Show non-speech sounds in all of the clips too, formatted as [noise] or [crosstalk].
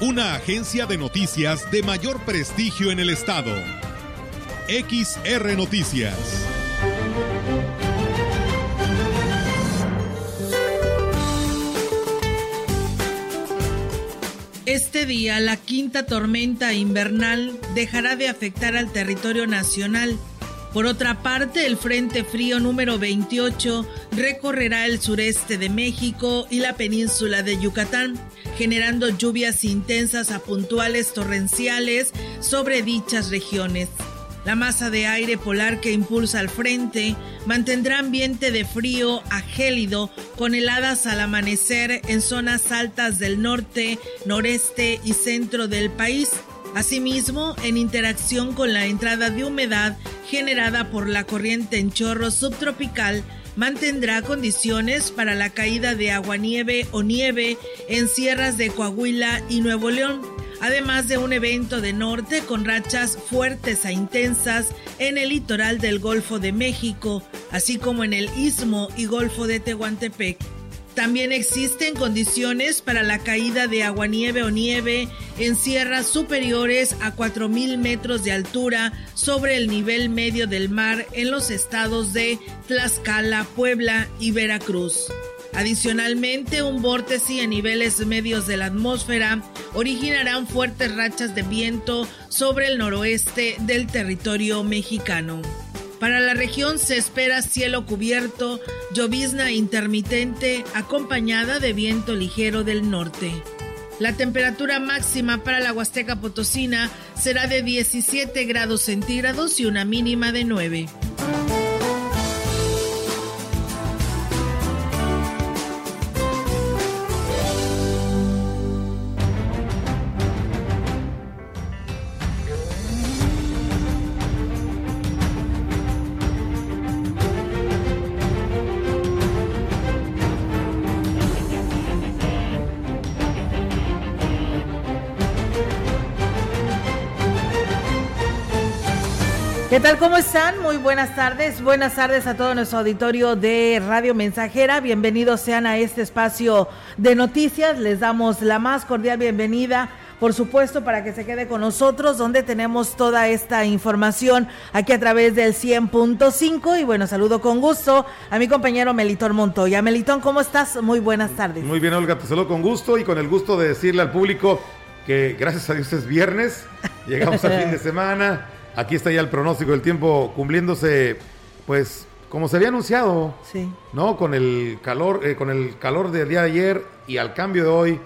Una agencia de noticias de mayor prestigio en el estado. XR Noticias. Este día, la quinta tormenta invernal dejará de afectar al territorio nacional. Por otra parte, el Frente Frío número 28 recorrerá el sureste de México y la península de Yucatán, generando lluvias intensas a puntuales torrenciales sobre dichas regiones. La masa de aire polar que impulsa al frente mantendrá ambiente de frío a gélido con heladas al amanecer en zonas altas del norte, noreste y centro del país. Asimismo, en interacción con la entrada de humedad generada por la corriente en chorro subtropical, mantendrá condiciones para la caída de aguanieve o nieve en sierras de Coahuila y Nuevo León además de un evento de norte con rachas fuertes e intensas en el litoral del Golfo de México, así como en el Istmo y Golfo de Tehuantepec. También existen condiciones para la caída de aguanieve o nieve en sierras superiores a 4.000 metros de altura sobre el nivel medio del mar en los estados de Tlaxcala, Puebla y Veracruz. Adicionalmente, un vórtice a niveles medios de la atmósfera originarán fuertes rachas de viento sobre el noroeste del territorio mexicano. Para la región se espera cielo cubierto, llovizna intermitente acompañada de viento ligero del norte. La temperatura máxima para la Huasteca Potosina será de 17 grados centígrados y una mínima de 9. ¿Qué tal? ¿Cómo están? Muy buenas tardes. Buenas tardes a todo nuestro auditorio de Radio Mensajera. Bienvenidos sean a este espacio de noticias. Les damos la más cordial bienvenida por supuesto, para que se quede con nosotros, donde tenemos toda esta información aquí a través del 100.5. Y bueno, saludo con gusto a mi compañero Melitón Montoya. Melitón, ¿cómo estás? Muy buenas tardes. Muy bien, Olga, te saludo con gusto y con el gusto de decirle al público que gracias a Dios es viernes, llegamos al fin de semana Aquí está ya el pronóstico del tiempo cumpliéndose, pues, como se había anunciado, sí. ¿no? Con el calor, eh, con el calor del día de ayer y al cambio de hoy,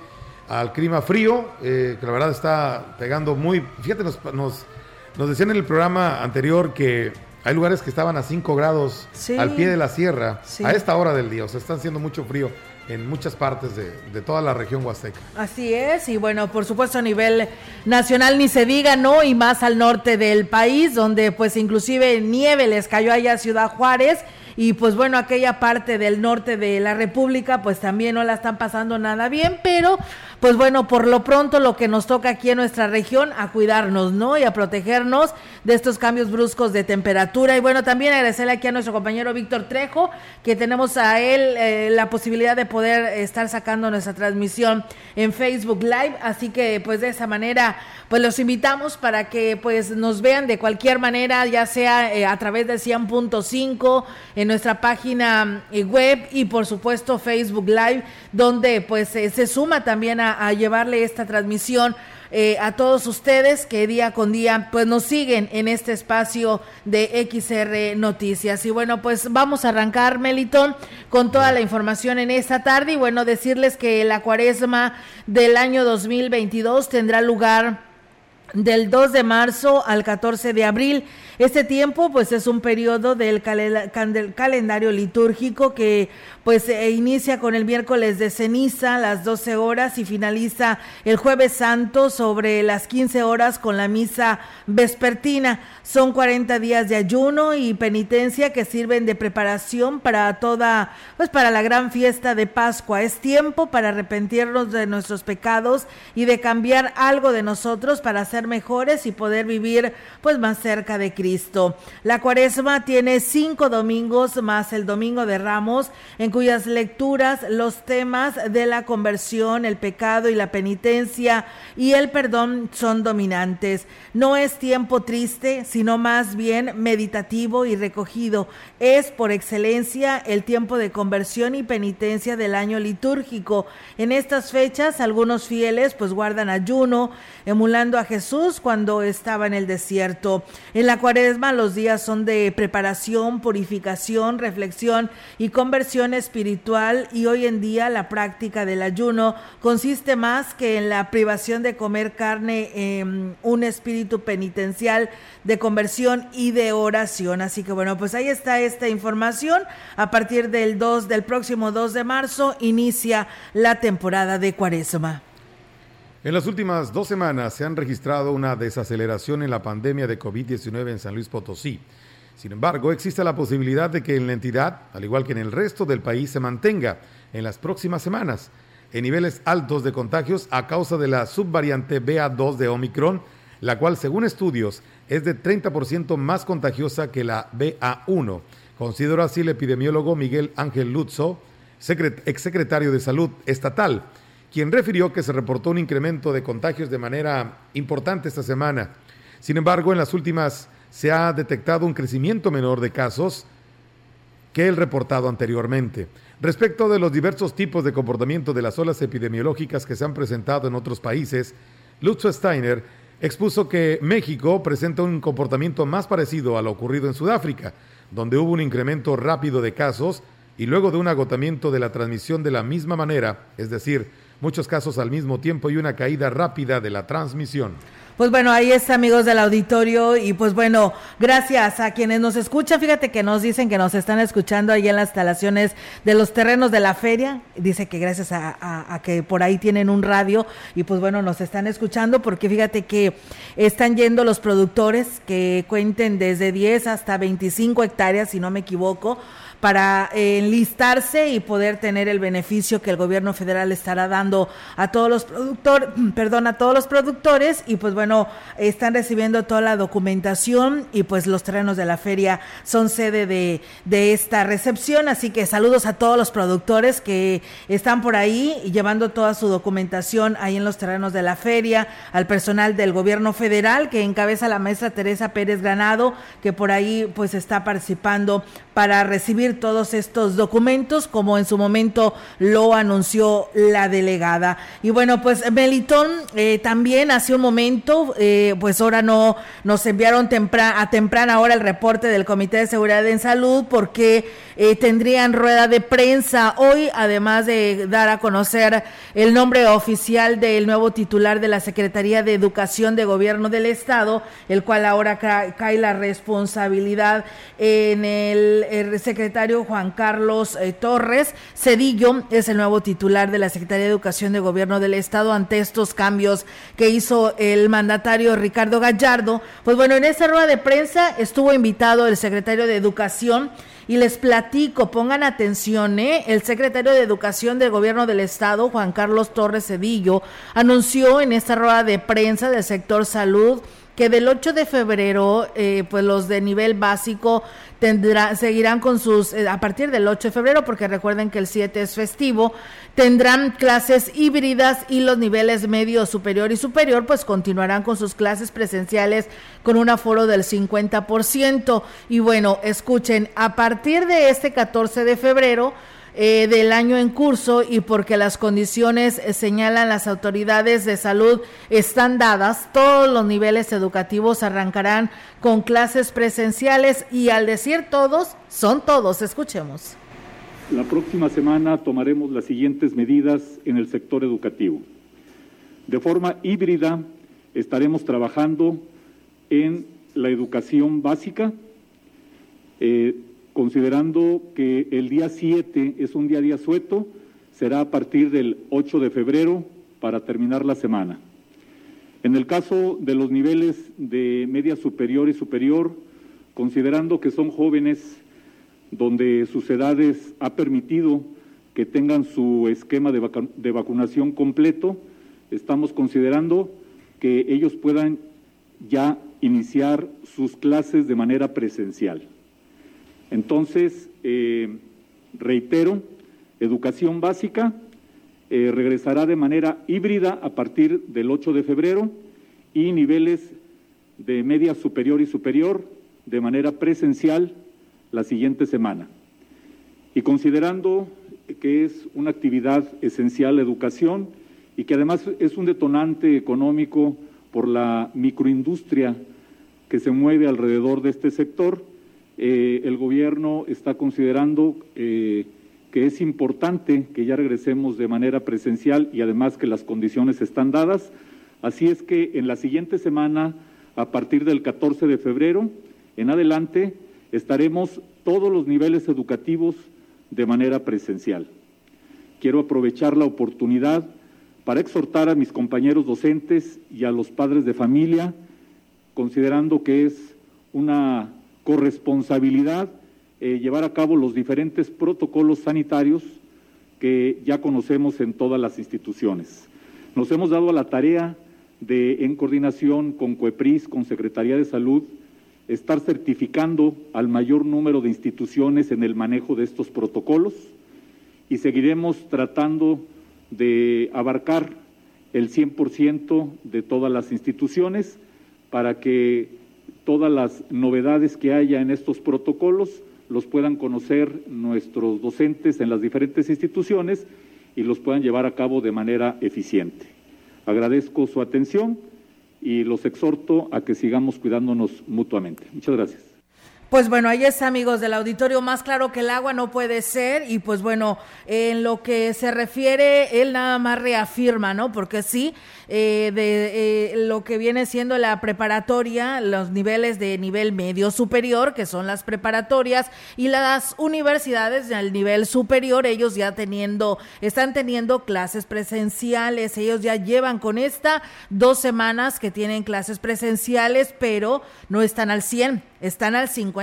al clima frío, eh, que la verdad está pegando muy. Fíjate, nos, nos, decían en el programa anterior que hay lugares que estaban a 5 grados al pie de la sierra a esta hora del día, o sea, están haciendo mucho frío en muchas partes de, de, toda la región huasteca. Así es, y bueno, por supuesto a nivel nacional ni se diga, ¿no? Y más al norte del país, donde pues inclusive nieve les cayó allá a Ciudad Juárez y pues bueno, aquella parte del norte de la República pues también no la están pasando nada bien, pero pues bueno, por lo pronto lo que nos toca aquí en nuestra región, a cuidarnos, ¿no? Y a protegernos de estos cambios bruscos de temperatura. Y bueno, también agradecerle aquí a nuestro compañero Víctor Trejo, que tenemos a él eh, la posibilidad de poder estar sacando nuestra transmisión en Facebook Live. Así que pues de esa manera, pues los invitamos para que pues nos vean de cualquier manera, ya sea eh, a través de 100.5 en nuestra página eh, web y por supuesto Facebook Live, donde pues se suma también a, llevarle esta transmisión eh, a todos ustedes que día con día pues nos siguen en este espacio de XR Noticias. Y bueno, pues vamos a arrancar, Melitón, con toda la información en esta tarde y bueno, decirles que la cuaresma del año 2022 tendrá lugar del 2 de marzo al 14 de abril Este tiempo pues es un periodo del calendario litúrgico que pues se inicia con el miércoles de ceniza a las 12 horas y finaliza el jueves santo sobre las 15 horas con la misa vespertina. Son 40 días de ayuno y penitencia que sirven de preparación para toda, pues para la gran fiesta de Pascua. Es tiempo para arrepentirnos de nuestros pecados y de cambiar algo de nosotros para ser mejores y poder vivir pues más cerca de Cristo. La cuaresma tiene cinco domingos más el domingo de Ramos en cuyas lecturas los temas de la conversión, el pecado y la penitencia y el perdón son dominantes. No es tiempo triste, sino más bien meditativo y recogido. Es por excelencia el tiempo de conversión y penitencia del año litúrgico. En estas fechas algunos fieles pues guardan ayuno, emulando a Jesús cuando estaba en el desierto. En la cuaresma los días son de preparación, purificación, reflexión y conversión espiritual y hoy en día la práctica del ayuno consiste más que en la privación de comer carne, en un espíritu penitencial de conversión y de oración. Así que bueno, pues ahí está esta información. A partir del 2 del próximo 2 de marzo inicia la temporada de Cuaresma. En las últimas dos semanas se han registrado una desaceleración en la pandemia de COVID-19 en San Luis Potosí. Sin embargo, existe la posibilidad de que en la entidad, al igual que en el resto del país, se mantenga en las próximas semanas en niveles altos de contagios a causa de la subvariante BA2 de Omicron la cual según estudios es de 30% más contagiosa que la BA1. Consideró así el epidemiólogo Miguel Ángel Luzzo, exsecretario de Salud Estatal, quien refirió que se reportó un incremento de contagios de manera importante esta semana. Sin embargo, en las últimas se ha detectado un crecimiento menor de casos que el reportado anteriormente. Respecto de los diversos tipos de comportamiento de las olas epidemiológicas que se han presentado en otros países, Lutzo Steiner expuso que México presenta un comportamiento más parecido a lo ocurrido en Sudáfrica, donde hubo un incremento rápido de casos y luego de un agotamiento de la transmisión de la misma manera, es decir, muchos casos al mismo tiempo y una caída rápida de la transmisión. Pues bueno, ahí está, amigos del auditorio. Y pues bueno, gracias a quienes nos escuchan. Fíjate que nos dicen que nos están escuchando ahí en las instalaciones de los terrenos de la feria. Dice que gracias a, que por ahí tienen un radio. Y pues bueno, nos están escuchando porque fíjate que están yendo los productores que cuenten desde 10 hasta 25 hectáreas, si no me equivoco para enlistarse y poder tener el beneficio que el gobierno federal estará dando a todos los productores, [clears throat] perdón, a todos los productores. Y pues bueno, están recibiendo toda la documentación y pues los terrenos de la feria son sede de, de esta recepción, así que saludos a todos los productores que están por ahí llevando toda su documentación ahí en los terrenos de la feria, al personal del gobierno federal que encabeza la maestra Teresa Pérez Granado, que por ahí pues está participando para recibir todos estos documentos, como en su momento lo anunció la delegada. Y bueno, pues Melitón eh, también hace un momento, eh, pues ahora no nos enviaron a temprana hora el reporte del Comité de Seguridad en Salud porque eh, tendrían rueda de prensa hoy, además de dar a conocer el nombre oficial del nuevo titular de la Secretaría de Educación de Gobierno del Estado, el cual ahora cae la responsabilidad en el, secretario Juan Carlos eh, Torres. Cedillo es el nuevo titular de la Secretaría de Educación de Gobierno del Estado ante estos cambios que hizo el mandatario Ricardo Gallardo. Pues bueno, en esa rueda de prensa estuvo invitado el secretario de Educación y les platico, pongan atención, ¿eh? el secretario de Educación del Gobierno del Estado, Juan Carlos Torres Cedillo, anunció en esta rueda de prensa del sector salud que del 8 de febrero, eh, pues los de nivel básico tendrá, seguirán con sus, eh, a partir del 8 de febrero, porque recuerden que el 7 es festivo, tendrán clases híbridas y los niveles medio, superior y superior, pues continuarán con sus clases presenciales con un aforo del 50%. Y bueno, escuchen, a partir de este 14 de febrero, eh, del año en curso y porque las condiciones eh, señalan las autoridades de salud están dadas, todos los niveles educativos arrancarán con clases presenciales y al decir todos, son todos. Escuchemos. La próxima semana tomaremos las siguientes medidas en el sector educativo. De forma híbrida estaremos trabajando en la educación básica, eh, considerando que el día 7 es un día día sueto, será a partir del 8 de febrero para terminar la semana. En el caso de los niveles de media superior y superior, considerando que son jóvenes donde sus edades ha permitido que tengan su esquema de, de vacunación completo, estamos considerando que ellos puedan ya iniciar sus clases de manera presencial. Entonces, eh, reitero, educación básica eh, regresará de manera híbrida a partir del 8 de febrero y niveles de media superior y superior de manera presencial la siguiente semana. Y considerando que es una actividad esencial la educación y que además es un detonante económico por la microindustria que se mueve alrededor de este sector, eh, el gobierno está considerando eh, que es importante que ya regresemos de manera presencial y además que las condiciones están dadas. Así es que en la siguiente semana, a partir del 14 de febrero en adelante, estaremos todos los niveles educativos de manera presencial. Quiero aprovechar la oportunidad para exhortar a mis compañeros docentes y a los padres de familia, considerando que es una corresponsabilidad eh, llevar a cabo los diferentes protocolos sanitarios que ya conocemos en todas las instituciones. Nos hemos dado a la tarea de, en coordinación con COEPRIS, con Secretaría de Salud, estar certificando al mayor número de instituciones en el manejo de estos protocolos y seguiremos tratando de abarcar el 100% de todas las instituciones para que todas las novedades que haya en estos protocolos los puedan conocer nuestros docentes en las diferentes instituciones y los puedan llevar a cabo de manera eficiente. Agradezco su atención y los exhorto a que sigamos cuidándonos mutuamente. Muchas gracias. Pues bueno, ahí está, amigos del auditorio, más claro que el agua no puede ser. Y pues bueno, en lo que se refiere, él nada más reafirma, ¿no? Porque sí, eh, de eh, lo que viene siendo la preparatoria, los niveles de nivel medio superior, que son las preparatorias, y las universidades del nivel superior, ellos ya teniendo, están teniendo clases presenciales, ellos ya llevan con esta dos semanas que tienen clases presenciales, pero no están al 100 están al 50%.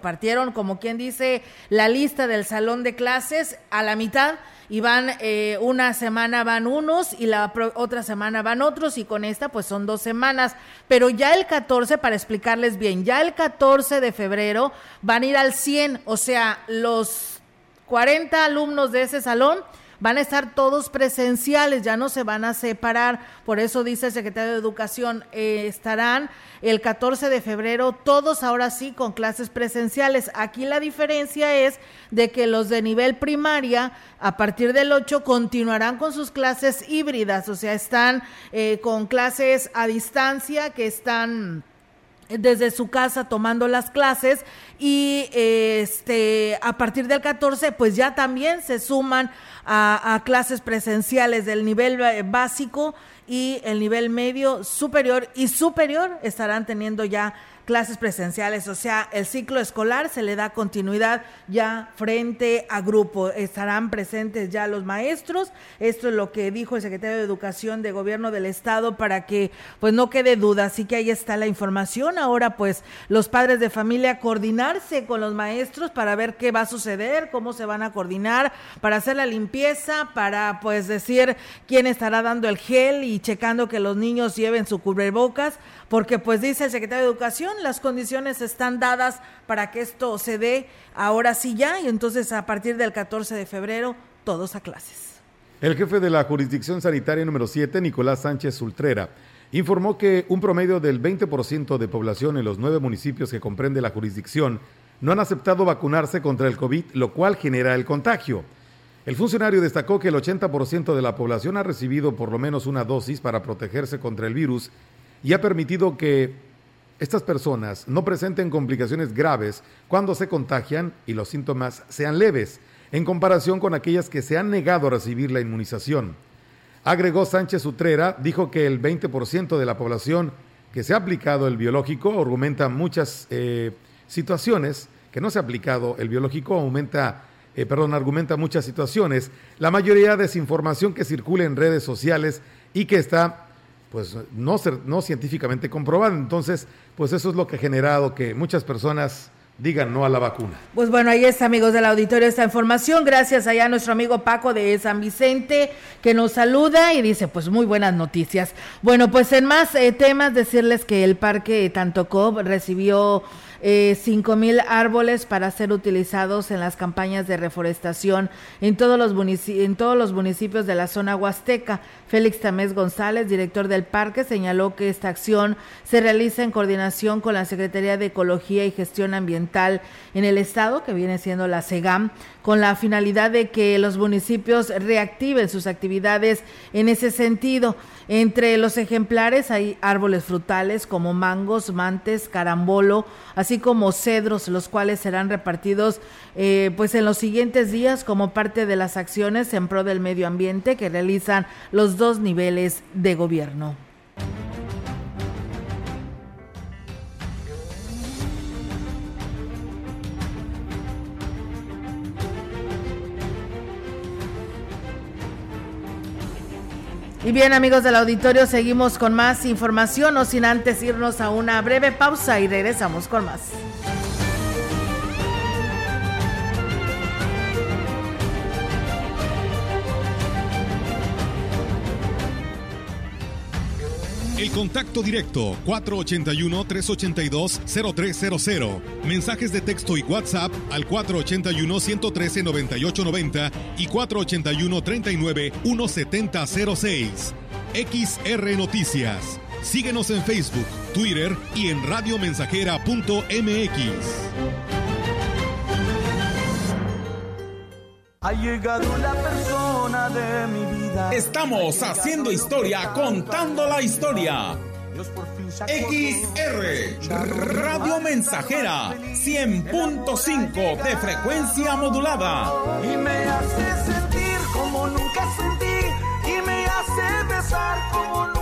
Partieron, como quien dice, la lista del salón de clases a la mitad y van eh, una semana van unos y la otra semana van otros y con esta pues son dos semanas. Pero ya el 14, para explicarles bien, ya el 14 de febrero van a ir al 100, o sea, los 40 alumnos de ese salón van a estar todos presenciales, ya no se van a separar. Por eso dice el secretario de Educación, eh, estarán el 14 de febrero todos ahora sí con clases presenciales. Aquí la diferencia es de que los de nivel primaria a partir del 8 continuarán con sus clases híbridas, o sea, están eh, con clases a distancia que están desde su casa tomando las clases y este a partir del 14 pues ya también se suman a, a clases presenciales del nivel eh, básico y el nivel medio superior y superior estarán teniendo ya clases presenciales, o sea, el ciclo escolar se le da continuidad ya frente a grupo. Estarán presentes ya los maestros. Esto es lo que dijo el secretario de Educación de Gobierno del Estado para que pues no quede duda. Así que ahí está la información. Ahora pues los padres de familia coordinarse con los maestros para ver qué va a suceder, cómo se van a coordinar, para hacer la limpieza, para pues decir quién estará dando el gel y checando que los niños lleven su cubrebocas porque pues dice el secretario de Educación, las condiciones están dadas para que esto se dé ahora sí ya y entonces a partir del 14 de febrero todos a clases. El jefe de la jurisdicción sanitaria número 7, Nicolás Sánchez Ultrera, informó que un promedio del 20% de población en los nueve municipios que comprende la jurisdicción no han aceptado vacunarse contra el COVID, lo cual genera el contagio. El funcionario destacó que el 80% de la población ha recibido por lo menos una dosis para protegerse contra el virus y ha permitido que estas personas no presenten complicaciones graves cuando se contagian y los síntomas sean leves, en comparación con aquellas que se han negado a recibir la inmunización. Agregó Sánchez Utrera, dijo que el 20% de la población que se ha aplicado el biológico, argumenta muchas eh, situaciones que no se ha aplicado el biológico, aumenta, eh, perdón, argumenta muchas situaciones. La mayoría de desinformación que circula en redes sociales y que está pues no, no científicamente comprobada. Entonces, pues eso es lo que ha generado que muchas personas digan no a la vacuna. Pues bueno, ahí está, amigos del auditorio, esta información. Gracias allá a nuestro amigo Paco de San Vicente, que nos saluda y dice, pues muy buenas noticias. Bueno, pues en más eh, temas, decirles que el Parque Tantocob recibió eh, cinco mil árboles para ser utilizados en las campañas de reforestación en todos los, en todos los municipios de la zona huasteca. Félix Tamés González, director del parque, señaló que esta acción se realiza en coordinación con la Secretaría de Ecología y Gestión Ambiental en el estado, que viene siendo la SEGAM, con la finalidad de que los municipios reactiven sus actividades en ese sentido. Entre los ejemplares hay árboles frutales como mangos, mantes, carambolo, así como cedros, los cuales serán repartidos eh, pues en los siguientes días como parte de las acciones en pro del medio ambiente que realizan los dos niveles de gobierno. Y bien amigos del auditorio, seguimos con más información, no sin antes irnos a una breve pausa y regresamos con más. El contacto directo 481-382-0300. Mensajes de texto y WhatsApp al 481-113-9890 y 481-39-1706. XR Noticias. Síguenos en Facebook, Twitter y en radiomensajera.mx. Ha llegado la persona de mi vida. Estamos haciendo historia, contando la historia. XR Radio Mensajera 100.5 de frecuencia modulada. Y me hace sentir como nunca sentí. Y me hace besar como nunca.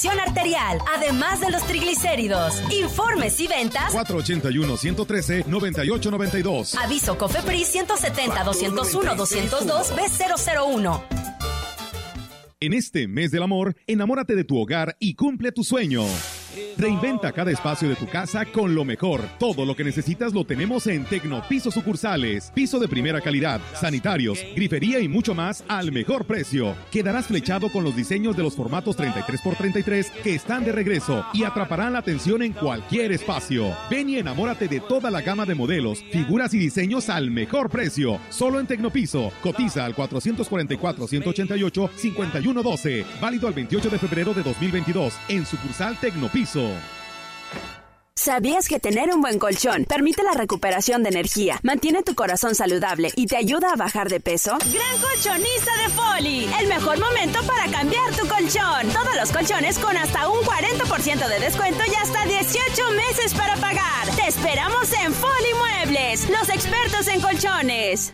arterial, además de los triglicéridos. Informes y ventas 481-113-9892. Aviso COFEPRIS 170-201-202 B001. En este mes del amor, enamórate de tu hogar y cumple tu sueño. Reinventa cada espacio de tu casa con lo mejor. Todo lo que necesitas lo tenemos en Tecnopiso Sucursales. Piso de primera calidad, sanitarios, grifería y mucho más al mejor precio. Quedarás flechado con los diseños de los formatos 33x33 que están de regreso y atraparán la atención en cualquier espacio. Ven y enamórate de toda la gama de modelos, figuras y diseños al mejor precio. Solo en Tecnopiso. Cotiza al 444-188-5112. Válido al 28 de febrero de 2022 en sucursal Tecnopiso. ¿Sabías que tener un buen colchón permite la recuperación de energía, mantiene tu corazón saludable y te ayuda a bajar de peso? Gran colchonista de Foli, el mejor momento para cambiar tu colchón. Todos los colchones con hasta un 40% de descuento y hasta 18 meses para pagar. Te esperamos en Foli Muebles, los expertos en colchones.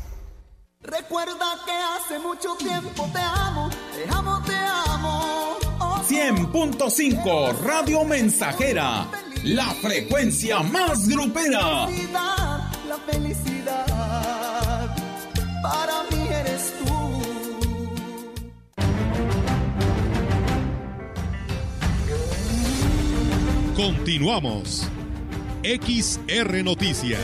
Recuerda que hace mucho tiempo te amo, te amo, te amo. 100.5 Radio Mensajera, la frecuencia más grupera. La felicidad, para mí eres tú. Continuamos. XR Noticias.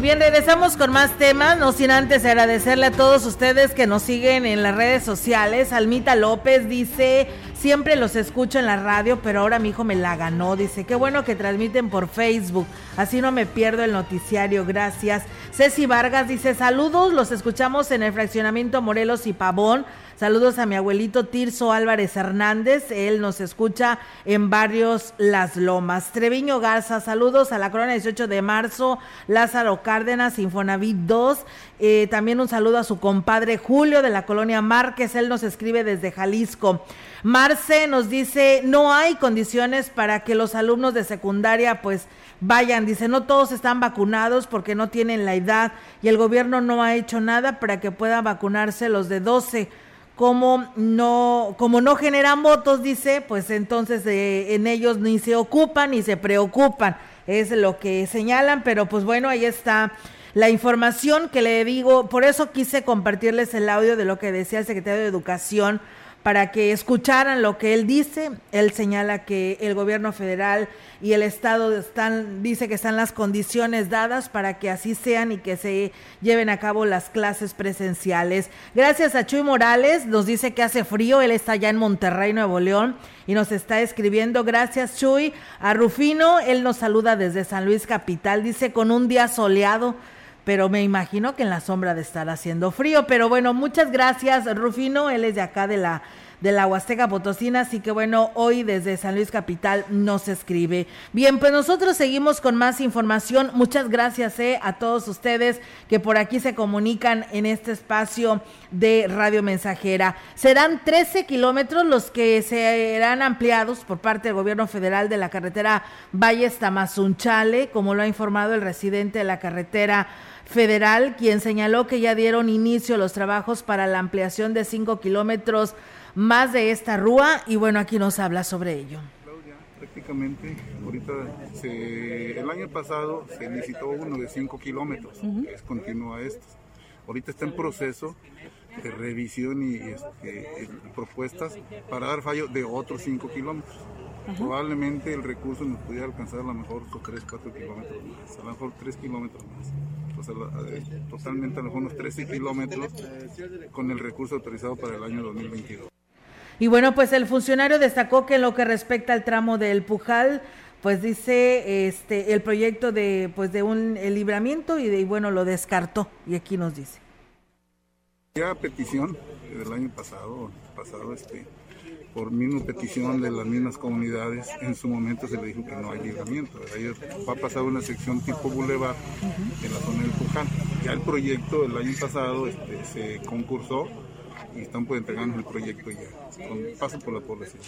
Bien, regresamos con más temas, no sin antes agradecerle a todos ustedes que nos siguen en las redes sociales. Almita López dice, siempre los escucho en la radio, pero ahora mi hijo me la ganó. Dice, qué bueno que transmiten por Facebook, así no me pierdo el noticiario, gracias. Ceci Vargas dice, saludos, los escuchamos en el fraccionamiento Morelos y Pavón. Saludos a mi abuelito Tirso Álvarez Hernández, él nos escucha en Barrios Las Lomas. Treviño Garza, saludos a la Corona 18 de marzo, Lázaro Cárdenas, Infonavit 2. Eh, también un saludo a su compadre Julio de la colonia Márquez, él nos escribe desde Jalisco. Nos dice, no hay condiciones para que los alumnos de secundaria pues vayan, dice, no todos están vacunados porque no tienen la edad y el gobierno no ha hecho nada para que puedan vacunarse los de 12 como no, como no generan votos, dice, pues entonces eh, en ellos ni se ocupan ni se preocupan, es lo que señalan, pero pues bueno, ahí está la información que le digo, por eso quise compartirles el audio de lo que decía el secretario de Educación para que escucharan lo que él dice. Él señala que el gobierno federal y el estado están, dice que están las condiciones dadas para que así sean y que se lleven a cabo las clases presenciales. Gracias a Chuy Morales, nos dice que hace frío, él está ya en Monterrey, Nuevo León, y nos está escribiendo. Gracias Chuy. A Rufino, él nos saluda desde San Luis Capital, dice con un día soleado pero me imagino que en la sombra de estar haciendo frío. Pero bueno, muchas gracias, Rufino. Él es de acá de la Huasteca Potosina, así que bueno, hoy desde San Luis Capital nos escribe. Bien, pues nosotros seguimos con más información. Muchas gracias eh, a todos ustedes que por aquí se comunican en este espacio de Radio Mensajera. Serán 13 kilómetros los que serán ampliados por parte del gobierno federal de la carretera Valles Tamazunchale, como lo ha informado el residente de la carretera federal, quien señaló que ya dieron inicio los trabajos para la ampliación de 5 kilómetros más de esta rúa y bueno, aquí nos habla sobre ello. Prácticamente, ahorita el año pasado se licitó uno de 5 kilómetros, es continuo a estos. Ahorita está en proceso de revisión y este, propuestas para dar fallo de otros 5 kilómetros. Probablemente el recurso nos pudiera alcanzar a lo mejor 3, 4 kilómetros más, a lo mejor 3 kilómetros más. Eh, totalmente a lo mejor unos 13 kilómetros con el recurso autorizado para el año 2022. Y bueno, pues el funcionario destacó que en lo que respecta al tramo del Pujal, pues dice este el proyecto de pues de un libramiento y, de, bueno lo descartó y aquí nos dice. Ya petición del año pasado, pasado este por misma petición de las mismas comunidades, en su momento se le dijo que no hay libramiento. Ellos va a pasar una sección tipo boulevard en la zona del Puján. Ya el proyecto el año pasado este, se concursó y están por entregarnos el proyecto ya, con paso por la población.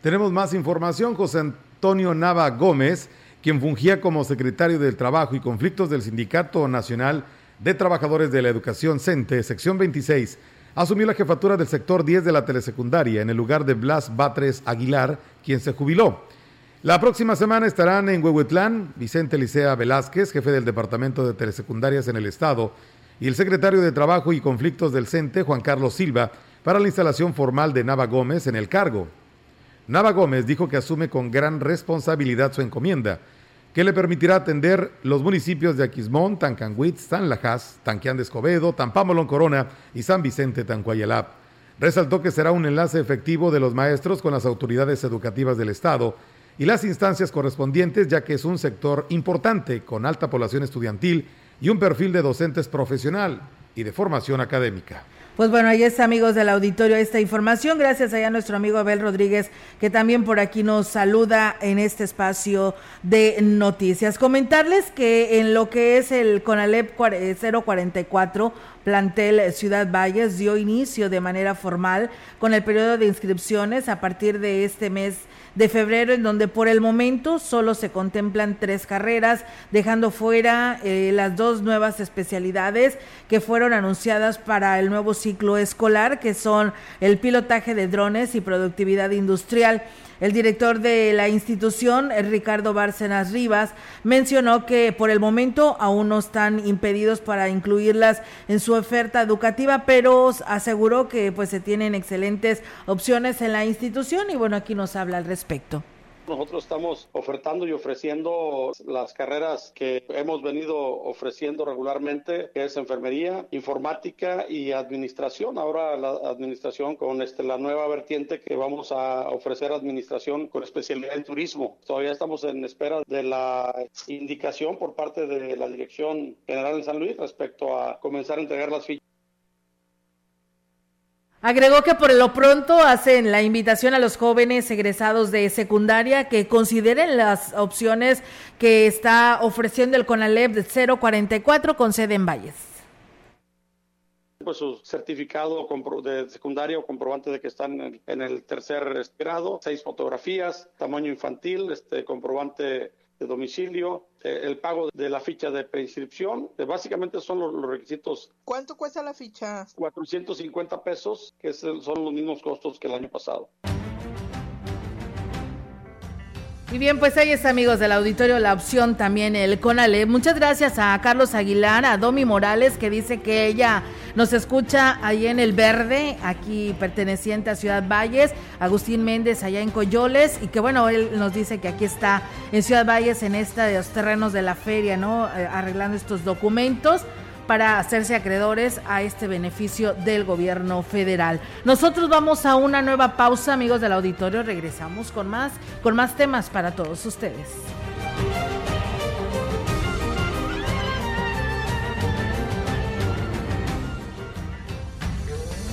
Tenemos más información. José Antonio Nava Gómez, quien fungía como secretario del Trabajo y Conflictos del Sindicato Nacional de Trabajadores de la Educación CENTE, sección 26, asumió la jefatura del sector 10 de la telesecundaria en el lugar de Blas Batres Aguilar, quien se jubiló. La próxima semana estarán en Huehuetlán Vicente Licea Velázquez, jefe del Departamento de Telesecundarias en el Estado, y el secretario de Trabajo y Conflictos del CENTE, Juan Carlos Silva, para la instalación formal de Nava Gómez en el cargo. Nava Gómez dijo que asume con gran responsabilidad su encomienda, que le permitirá atender los municipios de Aquismón, Tancanguitz, San Lajas, Tanquián de Escobedo, Tampamolón Corona y San Vicente Tancuayalap. Resaltó que será un enlace efectivo de los maestros con las autoridades educativas del Estado y las instancias correspondientes, ya que es un sector importante con alta población estudiantil y un perfil de docentes profesional y de formación académica. Pues bueno, ahí está, amigos del auditorio, esta información. Gracias allá a nuestro amigo Abel Rodríguez, que también por aquí nos saluda en este espacio de noticias. Comentarles que en lo que es el CONALEP 044, plantel Ciudad Valles dio inicio de manera formal con el periodo de inscripciones a partir de este mes de febrero, en donde por el momento solo se contemplan tres carreras, dejando fuera eh, las dos nuevas especialidades que fueron anunciadas para el nuevo ciclo escolar, que son el pilotaje de drones y productividad industrial. El director de la institución, Ricardo Bárcenas Rivas, mencionó que por el momento aún no están impedidos para incluirlas en su oferta educativa, pero aseguró que pues se tienen excelentes opciones en la institución y bueno, aquí nos habla al respecto. Nosotros estamos ofertando y ofreciendo las carreras que hemos venido ofreciendo regularmente, que es enfermería, informática y administración. Ahora la administración con este, la nueva vertiente que vamos a ofrecer administración con especialidad en turismo. Todavía estamos en espera de la indicación por parte de la Dirección General de San Luis respecto a comenzar a entregar las fichas. Agregó que por lo pronto hacen la invitación a los jóvenes egresados de secundaria que consideren las opciones que está ofreciendo el CONALEP 044 con sede en Valles. Pues su certificado de secundaria o comprobante de que están en, el tercer grado, seis fotografías, tamaño infantil, este comprobante de domicilio, eh, el pago de la ficha de preinscripción, eh, básicamente son los, requisitos. ¿Cuánto cuesta la ficha? 450 pesos, que son los mismos costos que el año pasado. Y bien, pues ahí está, amigos del auditorio, la opción también, el Conale. Muchas gracias a Carlos Aguilar, a Domi Morales, que dice que ella nos escucha ahí en El Verde, aquí perteneciente a Ciudad Valles, Agustín Méndez allá en Coyoles, y que bueno, él nos dice que aquí está en Ciudad Valles, en estos terrenos de la feria, ¿no? Eh, arreglando estos documentos para hacerse acreedores a este beneficio del gobierno federal. Nosotros vamos a una nueva pausa, amigos del auditorio, regresamos con más, con más temas para todos ustedes.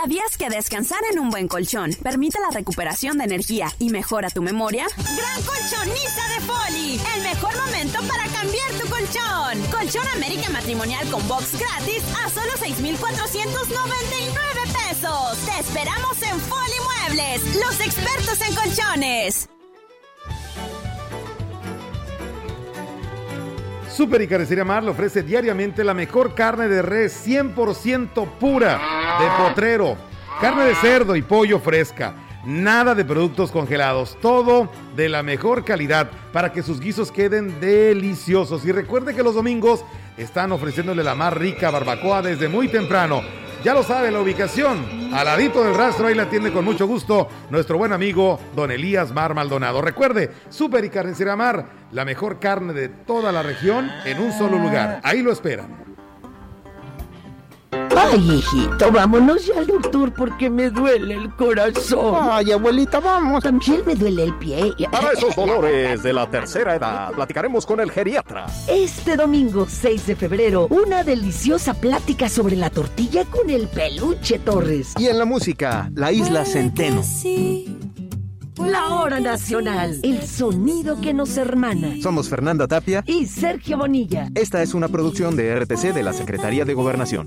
¿Sabías que descansar en un buen colchón permite la recuperación de energía y mejora tu memoria? Gran colchonista de Foli, el mejor momento para cambiar tu colchón. Colchón América Matrimonial con box gratis a solo 6,499 pesos. Te esperamos en Foli Muebles, los expertos en colchones. Super y Carnicería Mar le ofrece diariamente la mejor carne de res 100% pura de potrero, carne de cerdo y pollo fresca. Nada de productos congelados, todo de la mejor calidad para que sus guisos queden deliciosos. Y recuerde que los domingos están ofreciéndole la más rica barbacoa desde muy temprano. Ya lo sabe la ubicación, al ladito del rastro, ahí la atiende con mucho gusto nuestro buen amigo Don Elías Mar Maldonado. Recuerde, Super y Carnicería Mar, la mejor carne de toda la región en un solo lugar. Ahí lo esperan. Ay, hijito, vámonos ya al doctor porque me duele el corazón. Ay, abuelita, vamos. También me duele el pie. Para esos dolores de la tercera edad, platicaremos con el geriatra. Este domingo 6 de febrero, una deliciosa plática sobre la tortilla con el peluche Torres. Y en la música, la isla Centeno. La hora nacional, el sonido que nos hermana. Somos Fernanda Tapia y Sergio Bonilla. Esta es una producción de RTC de la Secretaría de Gobernación.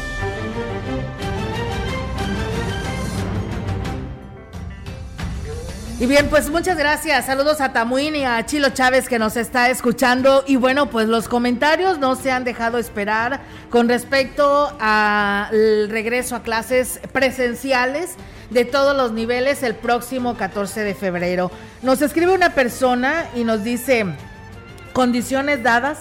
Y bien, pues muchas gracias. Saludos a Tamuín y a Chilo Chávez que nos está escuchando. Y bueno, pues los comentarios no se han dejado esperar con respecto al regreso a clases presenciales de todos los niveles el próximo 14 de febrero. Nos escribe una persona y nos dice condiciones dadas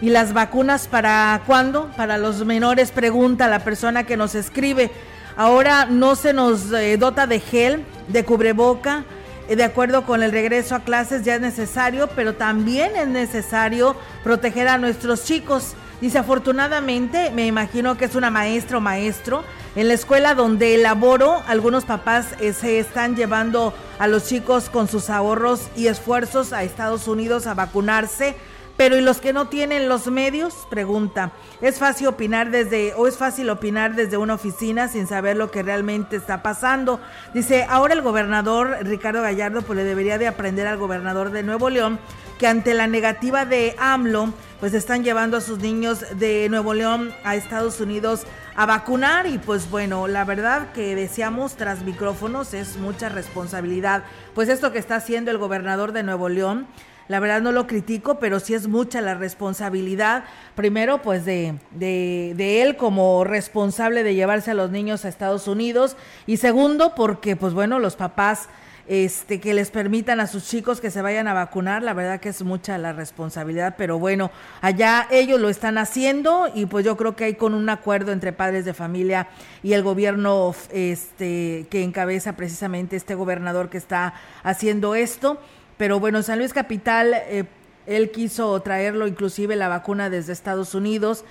y las vacunas para cuándo? Para los menores, pregunta la persona que nos escribe. Ahora no se nos eh, dota de gel, de cubreboca de acuerdo con el regreso a clases ya es necesario, pero también es necesario proteger a nuestros chicos. Dice, afortunadamente, me imagino que es una maestra o maestro, en la escuela donde laboro, algunos papás eh, se están llevando a los chicos con sus ahorros y esfuerzos a Estados Unidos a vacunarse. Pero ¿y los que no tienen los medios? Pregunta. ¿Es fácil opinar desde o es fácil opinar desde una oficina sin saber lo que realmente está pasando? Dice, ahora el gobernador Ricardo Gallardo pues le debería de aprender al gobernador de Nuevo León que ante la negativa de AMLO pues están llevando a sus niños de Nuevo León a Estados Unidos a vacunar y pues bueno, la verdad que deseamos tras micrófonos es mucha responsabilidad. Pues esto que está haciendo el gobernador de Nuevo León la verdad no lo critico, pero sí es mucha la responsabilidad, primero pues de, de, él como responsable de llevarse a los niños a Estados Unidos y segundo porque pues bueno, los papás este que les permitan a sus chicos que se vayan a vacunar, la verdad que es mucha la responsabilidad, pero bueno, allá ellos lo están haciendo y pues yo creo que hay con un acuerdo entre padres de familia y el gobierno este que encabeza precisamente este gobernador que está haciendo esto pero bueno, San Luis Capital, eh, él quiso traerlo inclusive la vacuna desde Estados Unidos,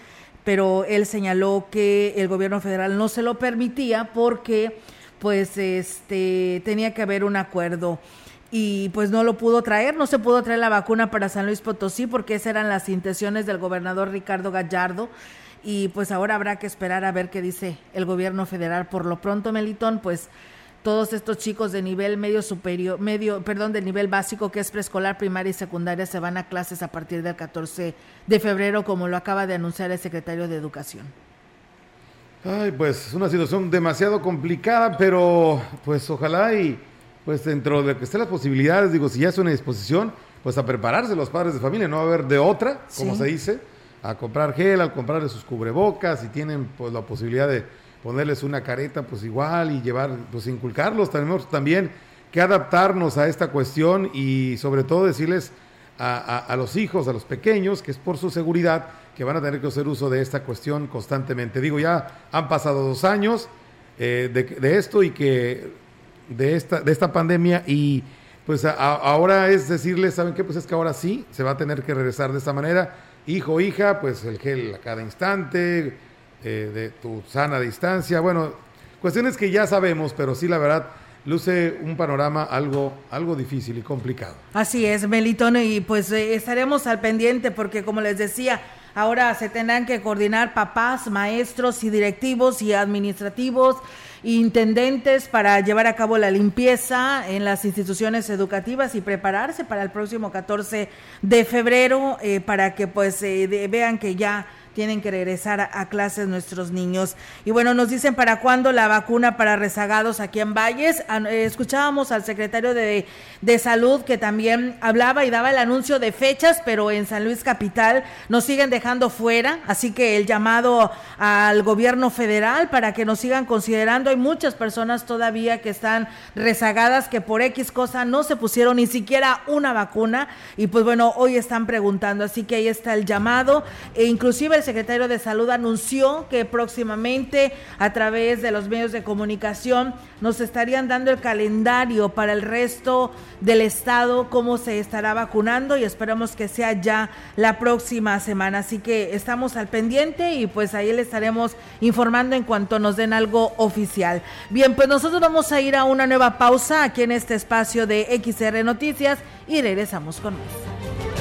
pero él señaló que el gobierno federal no se lo permitía porque pues este tenía que haber un acuerdo y pues no lo pudo traer, no se pudo traer la vacuna para San Luis Potosí porque esas eran las intenciones del gobernador Ricardo Gallardo y pues ahora habrá que esperar a ver qué dice el gobierno federal. Por lo pronto, Melitón, pues todos estos chicos de nivel medio superior, medio, perdón, de nivel básico que es preescolar, primaria y secundaria se van a clases a partir del 14 de febrero, como lo acaba de anunciar el secretario de Educación. Ay, pues es una situación demasiado complicada, pero pues ojalá y pues dentro de que estén las posibilidades, digo, si ya es una disposición, pues a prepararse los padres de familia, no va a haber de otra, como Sí. se dice, a comprar gel, a comprarle sus cubrebocas, si tienen pues la posibilidad de ponerles una careta, pues igual y llevar, pues inculcarlos, tenemos también que adaptarnos a esta cuestión y sobre todo decirles a, a- los hijos, a los pequeños, que es por su seguridad, que van a tener que hacer uso de esta cuestión constantemente. Digo, ya han pasado dos años eh, de, de esto y que de esta, de esta pandemia y pues ahora es decirles, ¿saben qué? Pues es que ahora sí se va a tener que regresar de esta manera. Hijo, hija, pues el gel a cada instante, eh, de tu sana distancia. Bueno, cuestiones que ya sabemos, pero sí la verdad luce un panorama algo, algo difícil y complicado. Así es, Melitón, y pues eh, estaremos al pendiente porque como les decía, ahora se tendrán que coordinar papás, maestros y directivos y administrativos, intendentes para llevar a cabo la limpieza en las instituciones educativas y prepararse para el próximo 14 de febrero eh, para que pues eh, vean que ya tienen que regresar a, clases nuestros niños. Y bueno, nos dicen para cuándo la vacuna para rezagados aquí en Valles. Eh, escuchábamos al secretario de, de Salud que también hablaba y daba el anuncio de fechas, pero en San Luis Capital nos siguen dejando fuera. Así que el llamado al gobierno federal para que nos sigan considerando. Hay muchas personas todavía que están rezagadas, que por X cosa no se pusieron ni siquiera una vacuna. Y pues bueno, hoy están preguntando. Así que ahí está el llamado. E inclusive el secretario de Salud anunció que próximamente a través de los medios de comunicación nos estarían dando el calendario para el resto del estado, cómo se estará vacunando y esperamos que sea ya la próxima semana. Así que estamos al pendiente y pues ahí le estaremos informando en cuanto nos den algo oficial. Bien, pues nosotros vamos a ir a una nueva pausa aquí en este espacio de XR Noticias y regresamos con más.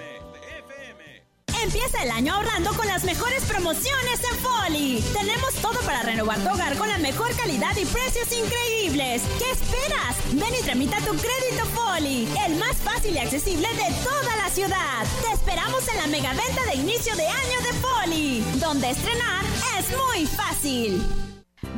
Empieza el año ahorrando con las mejores promociones en Foli. Tenemos todo para renovar tu hogar con la mejor calidad y precios increíbles. ¿Qué esperas? Ven y tramita tu crédito Foli, el más fácil y accesible de toda la ciudad. Te esperamos en la mega venta de inicio de año de Foli, donde estrenar es muy fácil.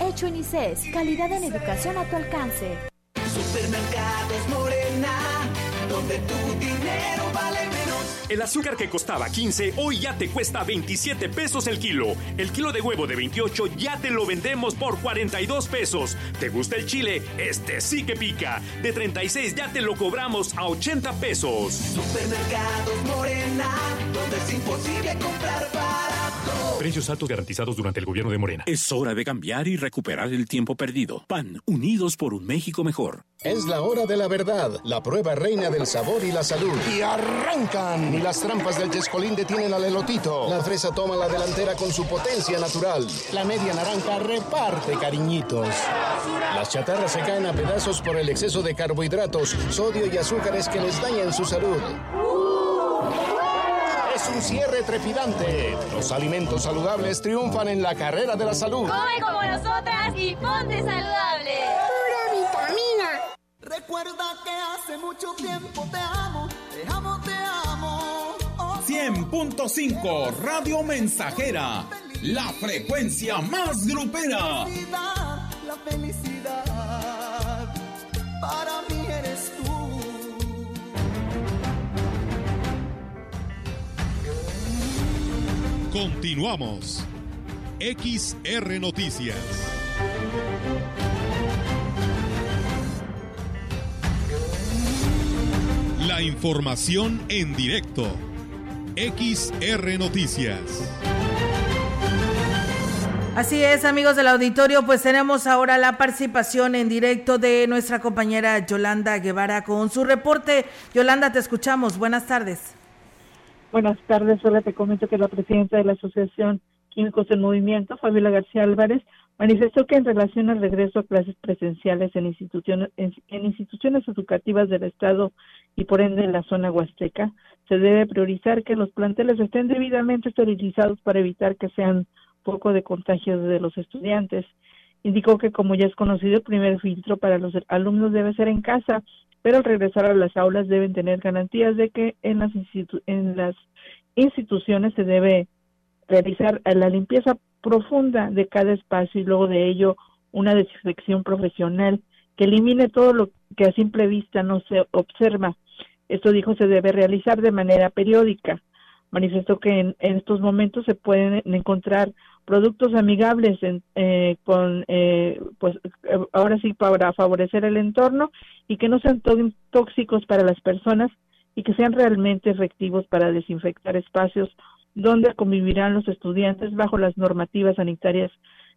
Hecho en ICES. Calidad en educación a tu alcance. Supermercados Morena, donde tu dinero vale. El azúcar que costaba 15 hoy ya te cuesta 27 pesos el kilo. El kilo de huevo de 28 ya te lo vendemos por 42 pesos. ¿Te gusta el chile? Este sí que pica. De 36 ya te lo cobramos a 80 pesos. Supermercados Morena, donde es imposible comprar barato. Precios altos garantizados durante el gobierno de Morena. Es hora de cambiar y recuperar el tiempo perdido. PAN, unidos por un México mejor. Es la hora de la verdad, la prueba reina del sabor y la salud. Y arrancan. Las trampas del Chescolín detienen al elotito. La fresa toma la delantera con su potencia natural. La media naranja reparte cariñitos. Las chatarras se caen a pedazos por el exceso de carbohidratos, sodio y azúcares que les dañan su salud. Es un cierre trepidante. Los alimentos saludables triunfan en la carrera de la salud. Come como nosotras y ponte saludable. Pura vitamina. Recuerda que hace mucho tiempo te amo, te amo, te amo. Oh, 100.5 Radio Mensajera, la frecuencia más grupera. La felicidad para mí eres tú. Continuamos. XR Noticias. La información en directo. XR Noticias. Así es, amigos del auditorio, pues tenemos ahora la participación en directo de nuestra compañera Yolanda Guevara con su reporte. Yolanda, te escuchamos. Buenas tardes. Buenas tardes, solo te comento que la presidenta de la Asociación Químicos en Movimiento, Fabiola García Álvarez, manifestó que en relación al regreso a clases presenciales en instituciones, en, instituciones educativas del Estado y por ende en la zona huasteca, se debe priorizar que los planteles estén debidamente esterilizados para evitar que sean poco de contagio de los estudiantes. Indicó que como ya es conocido, el primer filtro para los alumnos debe ser en casa, pero al regresar a las aulas deben tener garantías de que en las, en las instituciones se debe realizar la limpieza profunda de cada espacio y luego de ello una desinfección profesional que elimine todo lo que a simple vista no se observa. Esto dijo se debe realizar de manera periódica. Manifestó que en, estos momentos se pueden encontrar productos amigables eh, con eh, pues ahora sí para favorecer el entorno y que no sean tóxicos para las personas y que sean realmente efectivos para desinfectar espacios donde convivirán los estudiantes bajo las normativas sanitarias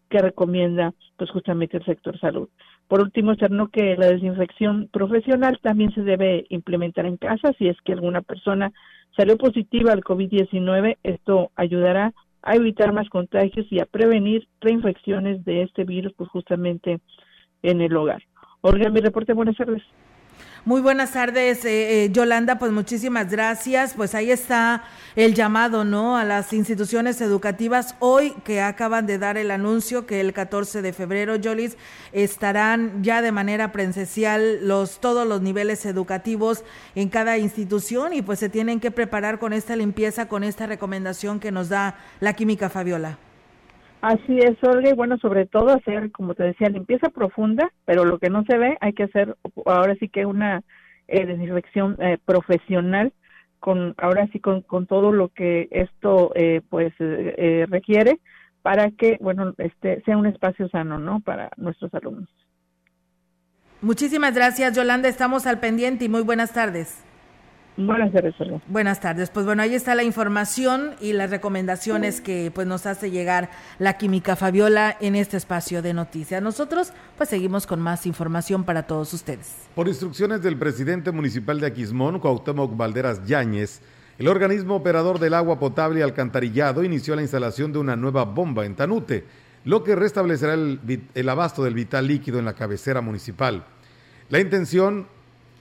que recomienda pues justamente el sector salud. Por último, externo que la desinfección profesional también se debe implementar en casa si es que alguna persona salió positiva al COVID-19, esto ayudará a evitar más contagios y a prevenir reinfecciones de este virus pues justamente en el hogar. Olga, mi reporte, buenas tardes. Muy buenas tardes, eh, eh, Yolanda, pues muchísimas gracias. Pues ahí está el llamado, ¿no? A las instituciones educativas hoy que acaban de dar el anuncio que el 14 de febrero, Yolis, estarán ya de manera presencial los todos los niveles educativos en cada institución y pues se tienen que preparar con esta limpieza, con esta recomendación que nos da la química Fabiola. Así es, Olga, y bueno, sobre todo hacer, como te decía, limpieza profunda, pero lo que no se ve, hay que hacer ahora sí que una eh, desinfección eh, profesional, con ahora sí con, con todo lo que esto eh, pues eh, requiere para que, bueno, este sea un espacio sano, ¿no? Para nuestros alumnos. Muchísimas gracias, Yolanda, estamos al pendiente y muy buenas tardes. Buenas tardes. Buenas tardes. Pues bueno, ahí está la información y las recomendaciones que pues nos hace llegar la química Fabiola en este espacio de noticias. Nosotros pues seguimos con más información para todos ustedes. Por instrucciones del presidente municipal de Aquismón, Cuauhtémoc Valderas Yáñez, el organismo operador del agua potable y alcantarillado inició la instalación de una nueva bomba en Tanute, lo que restablecerá el, el abasto del vital líquido en la cabecera municipal. La intención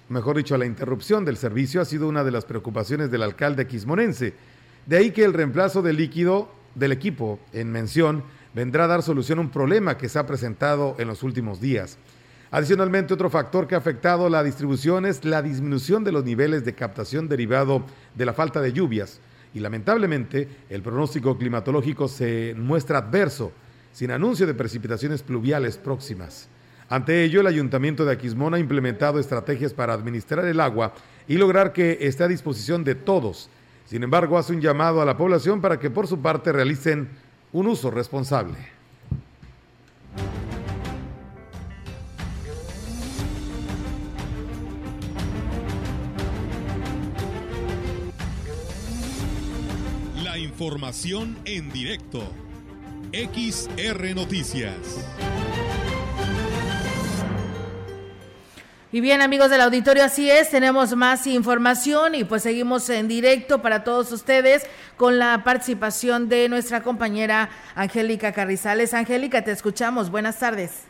mejor dicho, la interrupción del servicio ha sido una de las preocupaciones del alcalde quismonense. De ahí que el reemplazo del líquido del equipo en mención vendrá a dar solución a un problema que se ha presentado en los últimos días. Adicionalmente, otro factor que ha afectado la distribución es la disminución de los niveles de captación derivado de la falta de lluvias. Y lamentablemente, el pronóstico climatológico se muestra adverso, sin anuncio de precipitaciones pluviales próximas. Ante ello, el Ayuntamiento de Aquismón ha implementado estrategias para administrar el agua y lograr que esté a disposición de todos. Sin embargo, hace un llamado a la población para que por su parte realicen un uso responsable. La información en directo. XR Noticias. Y bien, amigos del auditorio, así es, tenemos más información y pues seguimos en directo para todos ustedes con la participación de nuestra compañera Angélica Carrizales. Angélica, te escuchamos. Buenas tardes.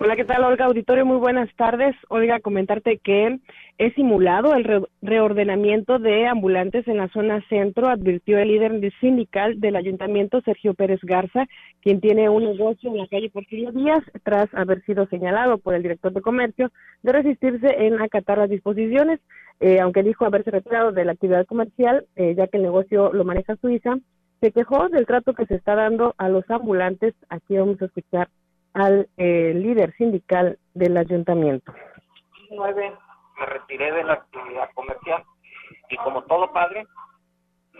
Hola, ¿qué tal, Olga Auditorio? Muy buenas tardes. Olga, comentarte que es simulado el re reordenamiento de ambulantes en la zona centro, advirtió el líder sindical del ayuntamiento, Sergio Pérez Garza, quien tiene un negocio en la calle Porfirio Díaz, tras haber sido señalado por el director de comercio de resistirse en acatar las disposiciones, eh, aunque dijo haberse retirado de la actividad comercial, eh, ya que el negocio lo maneja Suiza, se quejó del trato que se está dando a los ambulantes. Aquí vamos a escuchar al eh, líder sindical del ayuntamiento. Nueve, me retiré de la actividad comercial y como todo padre,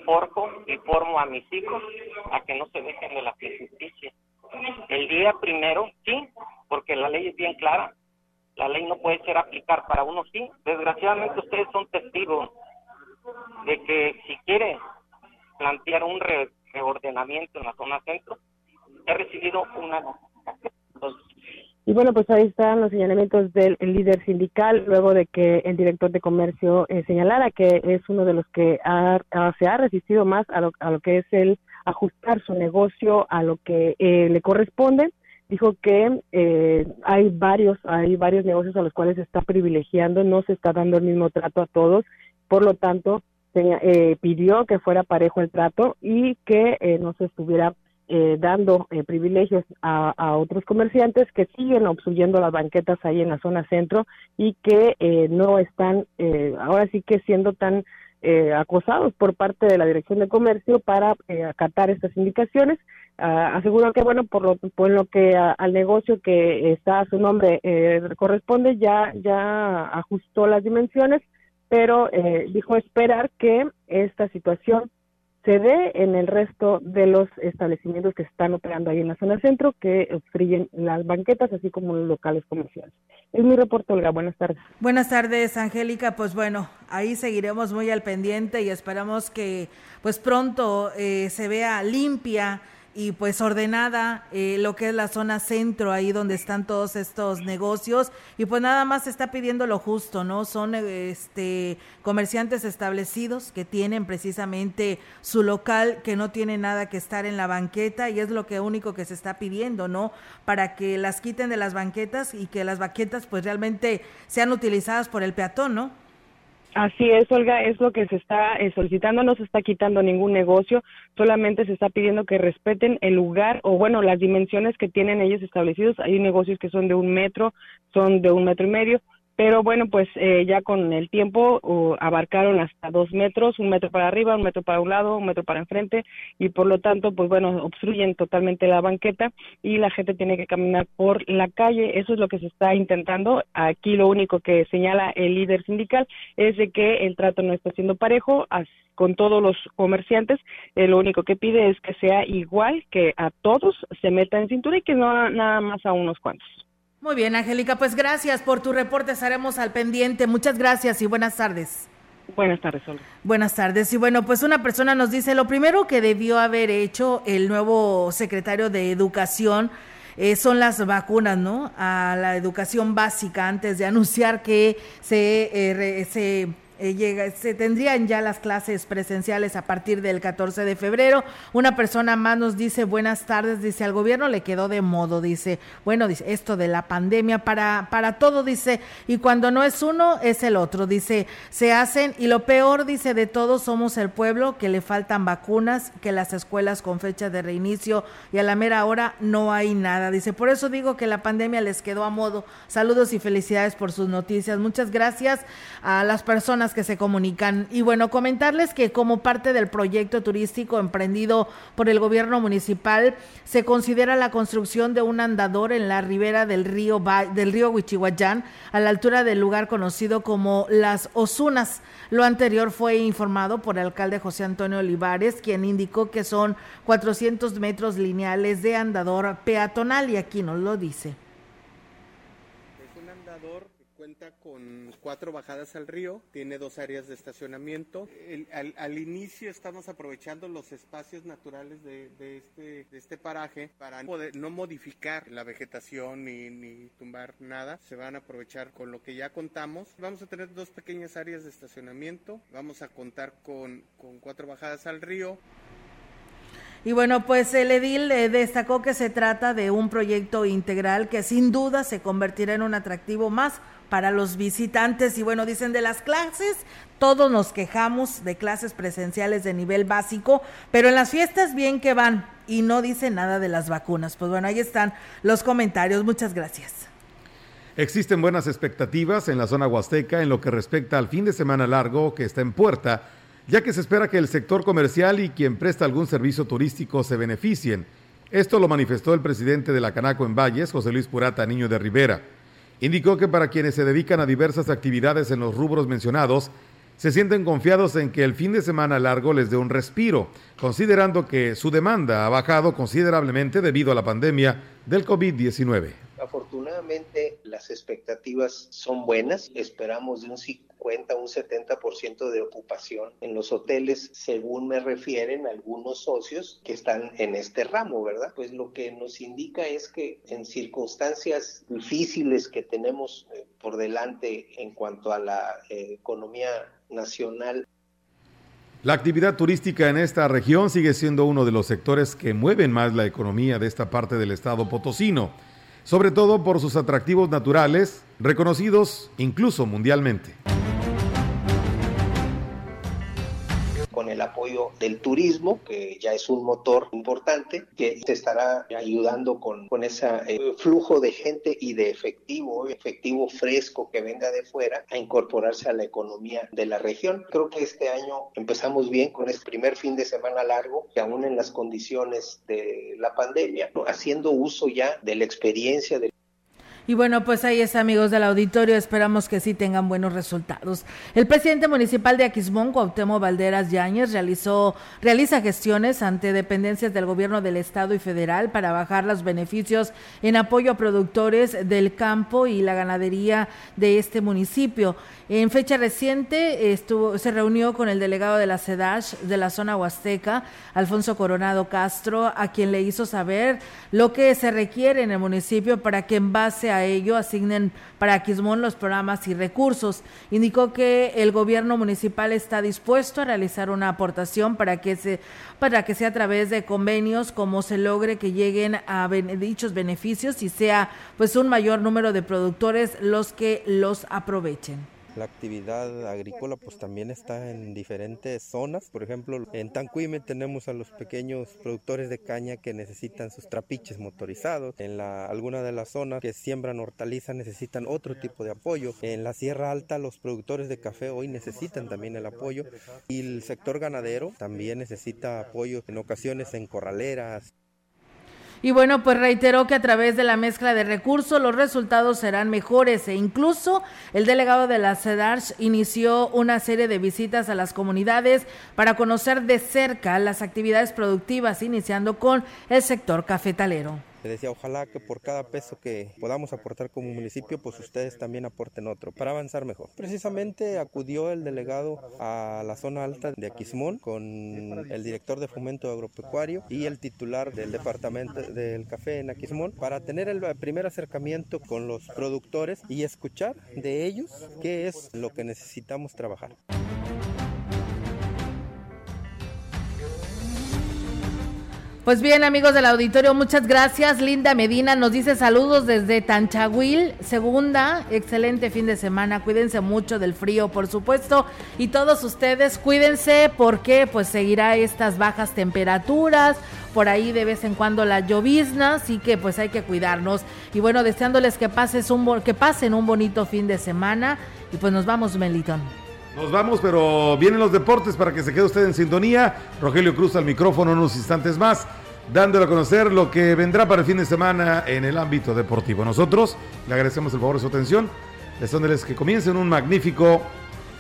forjo y formo a mis hijos a que no se dejen de la justicia. El día primero, sí, porque la ley es bien clara. La ley no puede ser aplicar para uno sí. Desgraciadamente ustedes son testigos de que si quiere plantear un reordenamiento en la zona centro, he recibido una notificación y bueno, pues ahí están los señalamientos del líder sindical, luego de que el director de comercio eh, señalara que es uno de los que se ha resistido más a lo, a lo que es el ajustar su negocio a lo que eh, le corresponde. Dijo que eh, hay varios, hay varios negocios a los cuales se está privilegiando, no se está dando el mismo trato a todos, por lo tanto, pidió que fuera parejo el trato y que no se estuviera eh, dando eh, privilegios a, otros comerciantes que siguen obstruyendo las banquetas ahí en la zona centro y que eh, no están ahora sí que siendo tan acosados por parte de la Dirección de Comercio para acatar estas indicaciones. Uh, aseguró que, bueno, por lo, por lo que al negocio que está a su nombre corresponde, ya, ya ajustó las dimensiones, pero dijo esperar que esta situación se dé en el resto de los establecimientos que están operando ahí en la zona centro, que obstruyen las banquetas, así como los locales comerciales. Es mi reporte, Olga. Buenas tardes. Buenas tardes, Angélica. Pues bueno, ahí seguiremos muy al pendiente y esperamos que pues pronto eh, se vea limpia y pues ordenada eh, lo que es la zona centro, ahí donde están todos estos negocios y pues nada más se está pidiendo lo justo, ¿no? Son este comerciantes establecidos que tienen precisamente su local, que no tiene nada que estar en la banqueta y es lo que único que se está pidiendo, ¿no? Para que las quiten de las banquetas y que las banquetas pues realmente sean utilizadas por el peatón, ¿no? Así es, Olga, es lo que se está eh, solicitando, no se está quitando ningún negocio, solamente se está pidiendo que respeten el lugar o bueno, las dimensiones que tienen ellos establecidos. Hay negocios que son de un metro, son de un metro y medio, pero bueno, pues eh, ya con el tiempo abarcaron hasta dos metros, un metro para arriba, un metro para un lado, un metro para enfrente y por lo tanto, pues bueno, obstruyen totalmente la banqueta y la gente tiene que caminar por la calle. Eso es lo que se está intentando. Aquí lo único que señala el líder sindical es de que el trato no está siendo parejo con todos los comerciantes. Eh, lo único que pide es que sea igual, que a todos se meta en cintura y que no nada más a unos cuantos. Muy bien, Angélica, pues gracias por tu reporte, estaremos al pendiente. Muchas gracias y buenas tardes. Buenas tardes, Olga. Buenas tardes. Y bueno, pues una persona nos dice, lo primero que debió haber hecho el nuevo secretario de Educación eh, son las vacunas, ¿no? A la educación básica antes de anunciar que se, eh, se eh, se tendrían ya las clases presenciales a partir del 14 de febrero. Una persona más nos dice buenas tardes, dice al gobierno le quedó de modo, dice, bueno, dice esto de la pandemia para, para todo, dice, y cuando no es uno, es el otro, dice, se hacen, y lo peor, dice, de todos somos el pueblo, que le faltan vacunas, que las escuelas con fecha de reinicio y a la mera hora no hay nada, dice, por eso digo que la pandemia les quedó a modo. Saludos y felicidades por sus noticias. Muchas gracias a las personas que se comunican. Y bueno, comentarles que como parte del proyecto turístico emprendido por el gobierno municipal, se considera la construcción de un andador en la ribera del río, del río Huichihuayán, a la altura del lugar conocido como Las Osunas. Lo anterior fue informado por el alcalde José Antonio Olivares, quien indicó que son 400 metros lineales de andador peatonal y aquí nos lo dice. Con cuatro bajadas al río, tiene dos áreas de estacionamiento. al, inicio estamos aprovechando los espacios naturales de, este, este paraje para no modificar la vegetación ni, ni, tumbar nada. Se van a aprovechar con lo que ya contamos. Vamos a tener dos pequeñas áreas de estacionamiento. Vamos a contar con, con cuatro bajadas al río. Y bueno, pues el edil eh, destacó que se trata de un proyecto integral que sin duda se convertirá en un atractivo más para los visitantes. Y bueno, dicen de las clases, todos nos quejamos de clases presenciales de nivel básico, pero en las fiestas bien que van y no dicen nada de las vacunas. Pues bueno, ahí están los comentarios. Muchas gracias. Existen buenas expectativas en la zona huasteca en lo que respecta al fin de semana largo que está en puerta ya que se espera que el sector comercial y quien presta algún servicio turístico se beneficien. Esto lo manifestó el presidente de la Canaco en Valles, José Luis Purata Niño de Rivera. Indicó que para quienes se dedican a diversas actividades en los rubros mencionados, se sienten confiados en que el fin de semana largo les dé un respiro, considerando que su demanda ha bajado considerablemente debido a la pandemia del COVID-19. Afortunadamente las expectativas son buenas, esperamos de un cuenta un 70% de ocupación en los hoteles, según me refieren algunos socios que están en este ramo, ¿verdad? Pues lo que nos indica es que en circunstancias difíciles que tenemos eh, por delante en cuanto a la eh, economía nacional, la actividad turística en esta región sigue siendo uno de los sectores que mueven más la economía de esta parte del estado potosino, sobre todo por sus atractivos naturales, reconocidos incluso mundialmente. El apoyo del turismo, que ya es un motor importante, que te estará ayudando con, con ese eh, flujo de gente y de efectivo, efectivo fresco que venga de fuera, a incorporarse a la economía de la región. Creo que este año empezamos bien con este primer fin de semana largo, que aún en las condiciones de la pandemia, haciendo uso ya de la experiencia del y bueno, pues ahí está, amigos del auditorio. Esperamos que sí tengan buenos resultados. El presidente municipal de Aquismón, Cuauhtémoc Valderas Yáñez, realizó, realiza gestiones ante dependencias del gobierno del Estado y federal para bajar los beneficios en apoyo a productores del campo y la ganadería de este municipio. En fecha reciente estuvo, se reunió con el delegado de la SEDASH de la zona huasteca, Alfonso Coronado Castro, a quien le hizo saber lo que se requiere en el municipio para que en base a ello asignen para Quismón los programas y recursos. Indicó que el gobierno municipal está dispuesto a realizar una aportación para que se para que sea a través de convenios como se logre que lleguen a dichos beneficios y sea pues un mayor número de productores los que los aprovechen. La actividad agrícola pues también está en diferentes zonas. Por ejemplo, en Tanquime tenemos a los pequeños productores de caña que necesitan sus trapiches motorizados. En la, alguna de las zonas que siembran hortalizas necesitan otro tipo de apoyo. En la Sierra Alta los productores de café hoy necesitan también el apoyo. Y el sector ganadero también necesita apoyo en ocasiones en corraleras. Y bueno, pues reiteró que a través de la mezcla de recursos los resultados serán mejores e incluso el delegado de la CEDARS inició una serie de visitas a las comunidades para conocer de cerca las actividades productivas, iniciando con el sector cafetalero. Le decía, ojalá que por cada peso que podamos aportar como municipio, pues ustedes también aporten otro para avanzar mejor. Precisamente acudió el delegado a la zona alta de Aquismón con el director de fomento agropecuario y el titular del departamento del café en Aquismón para tener el primer acercamiento con los productores y escuchar de ellos qué es lo que necesitamos trabajar. Pues bien, amigos del auditorio, muchas gracias. Linda Medina nos dice saludos desde Tanchahuil, segunda, excelente fin de semana. Cuídense mucho del frío, por supuesto, y todos ustedes cuídense porque pues seguirá estas bajas temperaturas, por ahí de vez en cuando la llovizna, así que pues hay que cuidarnos. Y bueno, deseándoles que pases un que pasen un bonito fin de semana y pues nos vamos, Melitón. Nos vamos, pero vienen los deportes para que se quede usted en sintonía. Rogelio Cruz al micrófono unos instantes más, dándole a conocer lo que vendrá para el fin de semana en el ámbito deportivo. Nosotros le agradecemos el favor de su atención, deseándoles que comiencen un magnífico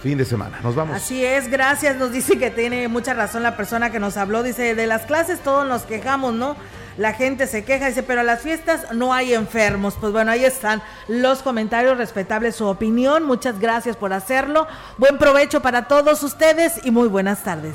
fin de semana. Nos vamos. Así es, gracias. Nos dice que tiene mucha razón la persona que nos habló. Dice, de las clases todos nos quejamos, ¿no? La gente se queja, dice, pero a las fiestas no hay enfermos. Pues bueno, ahí están los comentarios, respetable su opinión. Muchas gracias por hacerlo. Buen provecho para todos ustedes y muy buenas tardes.